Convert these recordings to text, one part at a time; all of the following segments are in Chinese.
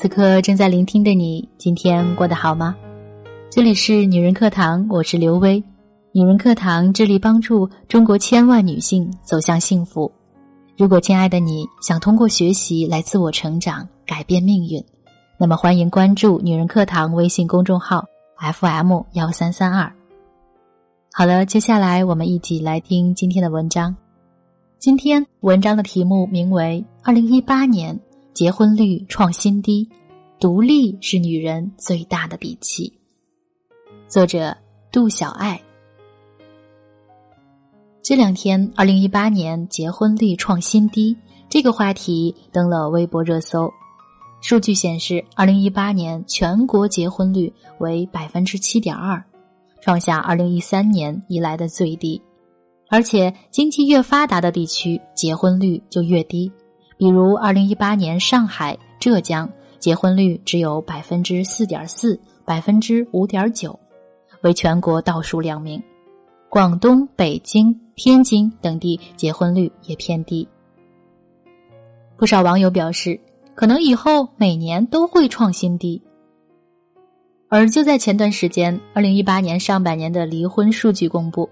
此刻正在聆听的你，今天过得好吗？这里是女人课堂，我是刘薇。女人课堂致力帮助中国千万女性走向幸福。如果亲爱的你想通过学习来自我成长、改变命运，那么欢迎关注女人课堂微信公众号 FM 幺三三二。好了，接下来我们一起来听今天的文章。今天文章的题目名为《二零一八年结婚率创新低》，独立是女人最大的底气。作者杜小爱。这两天，二零一八年结婚率创新低这个话题登了微博热搜。数据显示，二零一八年全国结婚率为百分之七点二，创下二零一三年以来的最低。而且，经济越发达的地区，结婚率就越低。比如，二零一八年上海、浙江结婚率只有百分之四点四、百分之五点九，为全国倒数两名。广东、北京、天津等地结婚率也偏低。不少网友表示，可能以后每年都会创新低。而就在前段时间，二零一八年上半年的离婚数据公布。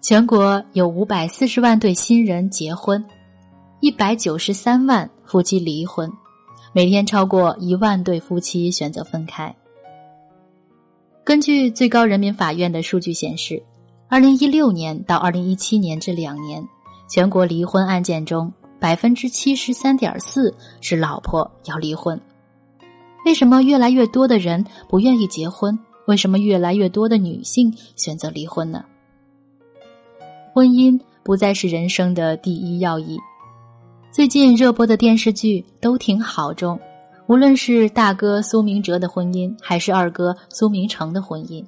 全国有五百四十万对新人结婚，一百九十三万夫妻离婚，每天超过一万对夫妻选择分开。根据最高人民法院的数据显示，二零一六年到二零一七年这两年，全国离婚案件中百分之七十三点四是老婆要离婚。为什么越来越多的人不愿意结婚？为什么越来越多的女性选择离婚呢？婚姻不再是人生的第一要义。最近热播的电视剧都挺好中，无论是大哥苏明哲的婚姻，还是二哥苏明成的婚姻，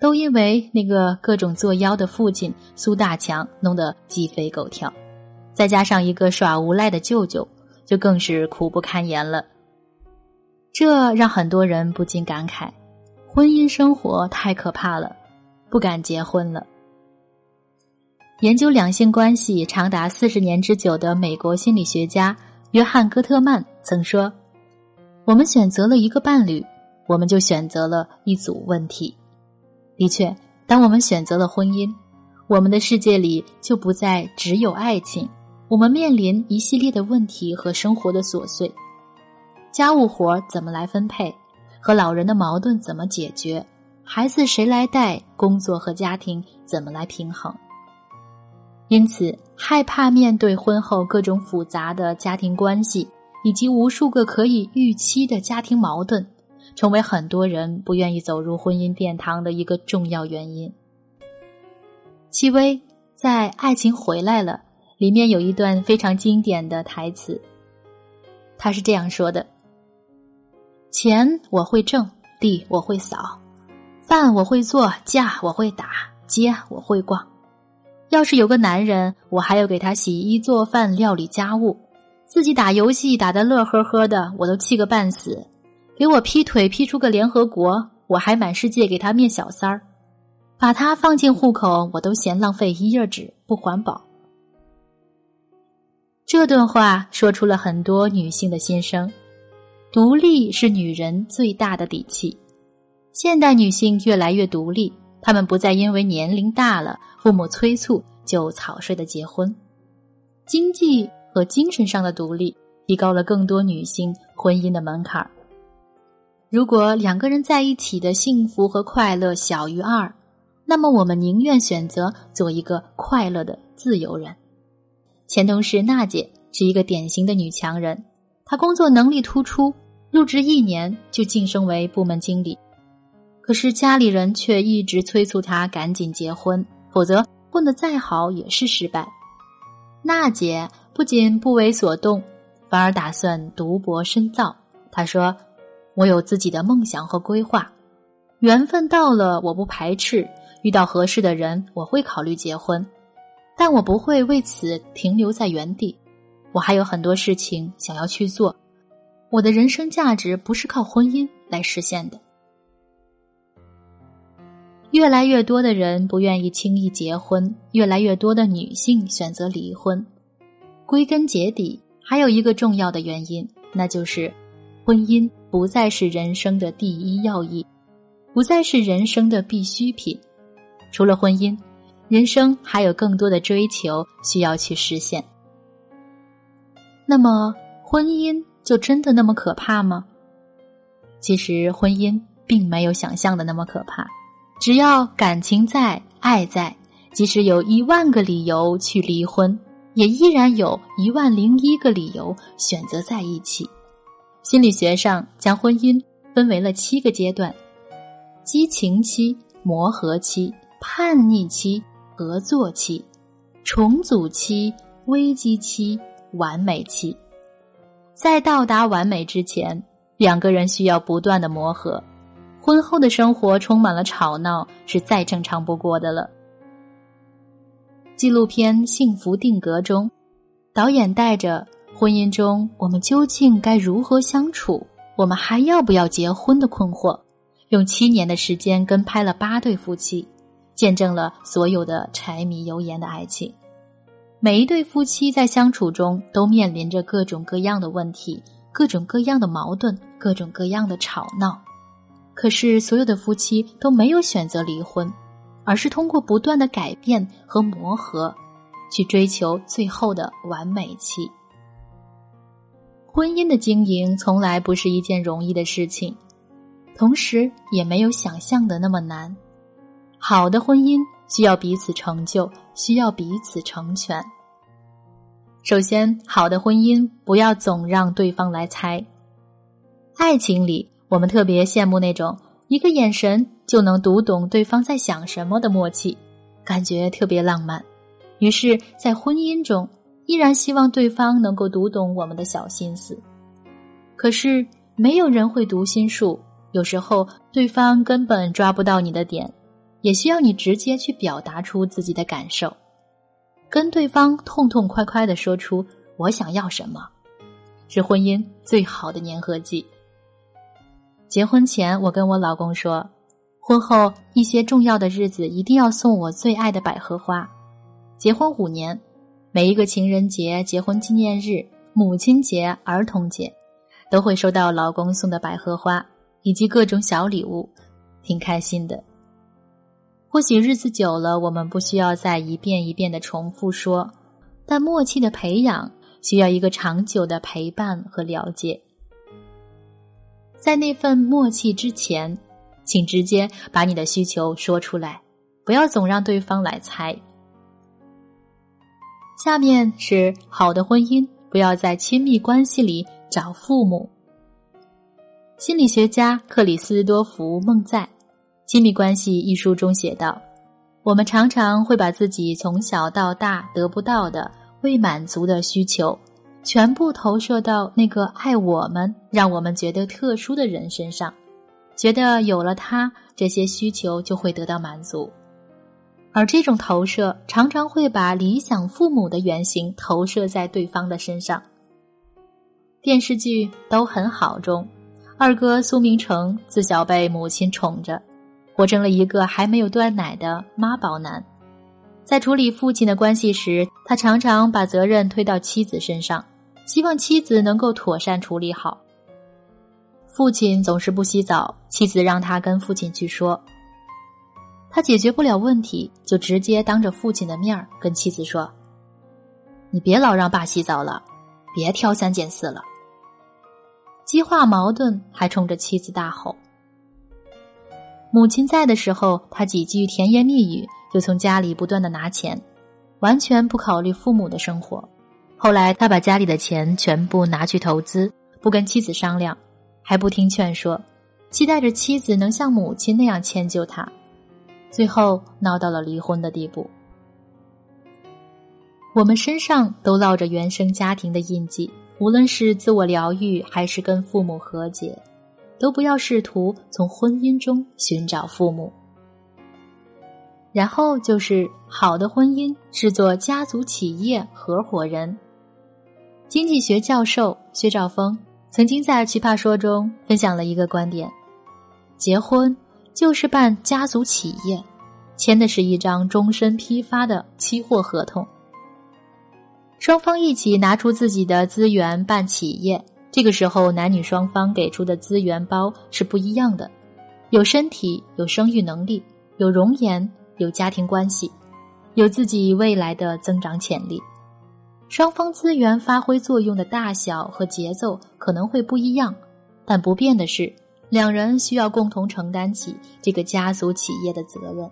都因为那个各种作妖的父亲苏大强弄得鸡飞狗跳，再加上一个耍无赖的舅舅，就更是苦不堪言了。这让很多人不禁感慨：婚姻生活太可怕了，不敢结婚了。研究两性关系长达四十年之久的美国心理学家约翰·戈特曼曾说：“我们选择了一个伴侣，我们就选择了一组问题。的确，当我们选择了婚姻，我们的世界里就不再只有爱情。我们面临一系列的问题和生活的琐碎：家务活怎么来分配？和老人的矛盾怎么解决？孩子谁来带？工作和家庭怎么来平衡？”因此，害怕面对婚后各种复杂的家庭关系，以及无数个可以预期的家庭矛盾，成为很多人不愿意走入婚姻殿堂的一个重要原因。戚薇在《爱情回来了》里面有一段非常经典的台词，他是这样说的：“钱我会挣，地我会扫，饭我会做，架我会打，街我会逛。”要是有个男人，我还要给他洗衣做饭、料理家务，自己打游戏打得乐呵呵的，我都气个半死。给我劈腿劈出个联合国，我还满世界给他灭小三儿。把他放进户口，我都嫌浪费一页纸，不环保。这段话说出了很多女性的心声。独立是女人最大的底气。现代女性越来越独立。他们不再因为年龄大了、父母催促就草率的结婚，经济和精神上的独立提高了更多女性婚姻的门槛儿如果两个人在一起的幸福和快乐小于二，那么我们宁愿选择做一个快乐的自由人。前同事娜姐是一个典型的女强人，她工作能力突出，入职一年就晋升为部门经理。可是家里人却一直催促他赶紧结婚，否则混得再好也是失败。娜姐不仅不为所动，反而打算读博深造。她说：“我有自己的梦想和规划，缘分到了，我不排斥遇到合适的人，我会考虑结婚，但我不会为此停留在原地。我还有很多事情想要去做，我的人生价值不是靠婚姻来实现的。”越来越多的人不愿意轻易结婚，越来越多的女性选择离婚。归根结底，还有一个重要的原因，那就是婚姻不再是人生的第一要义，不再是人生的必需品。除了婚姻，人生还有更多的追求需要去实现。那么，婚姻就真的那么可怕吗？其实，婚姻并没有想象的那么可怕。只要感情在，爱在，即使有一万个理由去离婚，也依然有一万零一个理由选择在一起。心理学上将婚姻分为了七个阶段：激情期、磨合期、叛逆期、合作期、重组期、危机期、完美期。在到达完美之前，两个人需要不断的磨合。婚后的生活充满了吵闹，是再正常不过的了。纪录片《幸福定格》中，导演带着。婚姻中，我们究竟该如何相处？我们还要不要结婚的困惑，用七年的时间跟拍了八对夫妻，见证了所有的柴米油盐的爱情。每一对夫妻在相处中都面临着各种各样的问题、各种各样的矛盾、各种各样的吵闹。可是，所有的夫妻都没有选择离婚，而是通过不断的改变和磨合，去追求最后的完美期。婚姻的经营从来不是一件容易的事情，同时也没有想象的那么难。好的婚姻需要彼此成就，需要彼此成全。首先，好的婚姻不要总让对方来猜。爱情里，我们特别羡慕那种一个眼神就能读懂对方在想什么的默契，感觉特别浪漫。于是，在婚姻中。依然希望对方能够读懂我们的小心思，可是没有人会读心术。有时候对方根本抓不到你的点，也需要你直接去表达出自己的感受，跟对方痛痛快快的说出我想要什么，是婚姻最好的粘合剂。结婚前，我跟我老公说，婚后一些重要的日子一定要送我最爱的百合花。结婚五年。每一个情人节、结婚纪念日、母亲节、儿童节，都会收到老公送的百合花以及各种小礼物，挺开心的。或许日子久了，我们不需要再一遍一遍的重复说，但默契的培养需要一个长久的陪伴和了解。在那份默契之前，请直接把你的需求说出来，不要总让对方来猜。下面是好的婚姻，不要在亲密关系里找父母。心理学家克里斯多福·孟在《亲密关系》一书中写道：“我们常常会把自己从小到大得不到的、未满足的需求，全部投射到那个爱我们、让我们觉得特殊的人身上，觉得有了他，这些需求就会得到满足。”而这种投射常常会把理想父母的原型投射在对方的身上。电视剧都很好中，二哥苏明成自小被母亲宠着，活成了一个还没有断奶的妈宝男。在处理父亲的关系时，他常常把责任推到妻子身上，希望妻子能够妥善处理好。父亲总是不洗澡，妻子让他跟父亲去说。他解决不了问题，就直接当着父亲的面儿跟妻子说：“你别老让爸洗澡了，别挑三拣四了。”激化矛盾，还冲着妻子大吼。母亲在的时候，他几句甜言蜜语就从家里不断的拿钱，完全不考虑父母的生活。后来他把家里的钱全部拿去投资，不跟妻子商量，还不听劝说，期待着妻子能像母亲那样迁就他。最后闹到了离婚的地步。我们身上都烙着原生家庭的印记，无论是自我疗愈还是跟父母和解，都不要试图从婚姻中寻找父母。然后就是好的婚姻是做家族企业合伙人。经济学教授薛兆丰曾经在《奇葩说》中分享了一个观点：结婚。就是办家族企业，签的是一张终身批发的期货合同。双方一起拿出自己的资源办企业，这个时候男女双方给出的资源包是不一样的，有身体，有生育能力，有容颜，有家庭关系，有自己未来的增长潜力。双方资源发挥作用的大小和节奏可能会不一样，但不变的是，两人需要共同承担起这个家族企业的责任。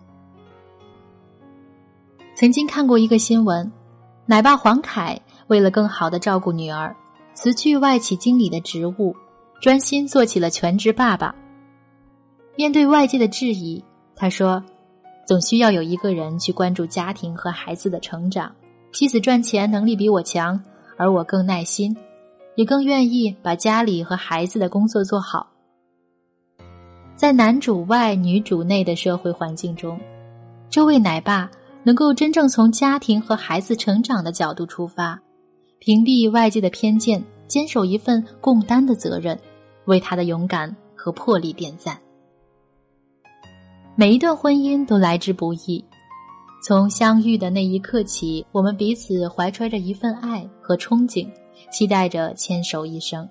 曾经看过一个新闻，奶爸黄凯为了更好的照顾女儿，辞去外企经理的职务，专心做起了全职爸爸。面对外界的质疑，他说：“总需要有一个人去关注家庭和孩子的成长。”妻子赚钱能力比我强，而我更耐心，也更愿意把家里和孩子的工作做好。在男主外女主内的社会环境中，这位奶爸能够真正从家庭和孩子成长的角度出发，屏蔽外界的偏见，坚守一份共担的责任，为他的勇敢和魄力点赞。每一段婚姻都来之不易。从相遇的那一刻起，我们彼此怀揣着一份爱和憧憬，期待着牵手一生。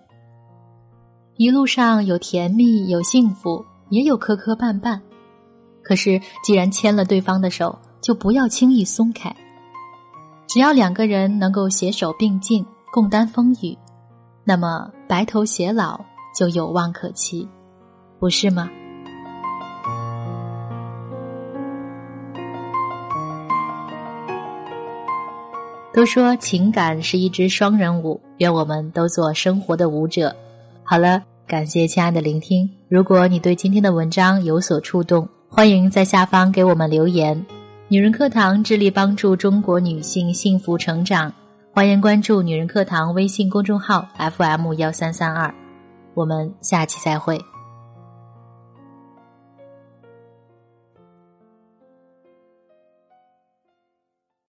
一路上有甜蜜，有幸福，也有磕磕绊绊。可是，既然牵了对方的手，就不要轻易松开。只要两个人能够携手并进，共担风雨，那么白头偕老就有望可期，不是吗？都说情感是一支双人舞，愿我们都做生活的舞者。好了，感谢亲爱的聆听。如果你对今天的文章有所触动，欢迎在下方给我们留言。女人课堂致力帮助中国女性幸福成长，欢迎关注女人课堂微信公众号 FM 幺三三二。我们下期再会。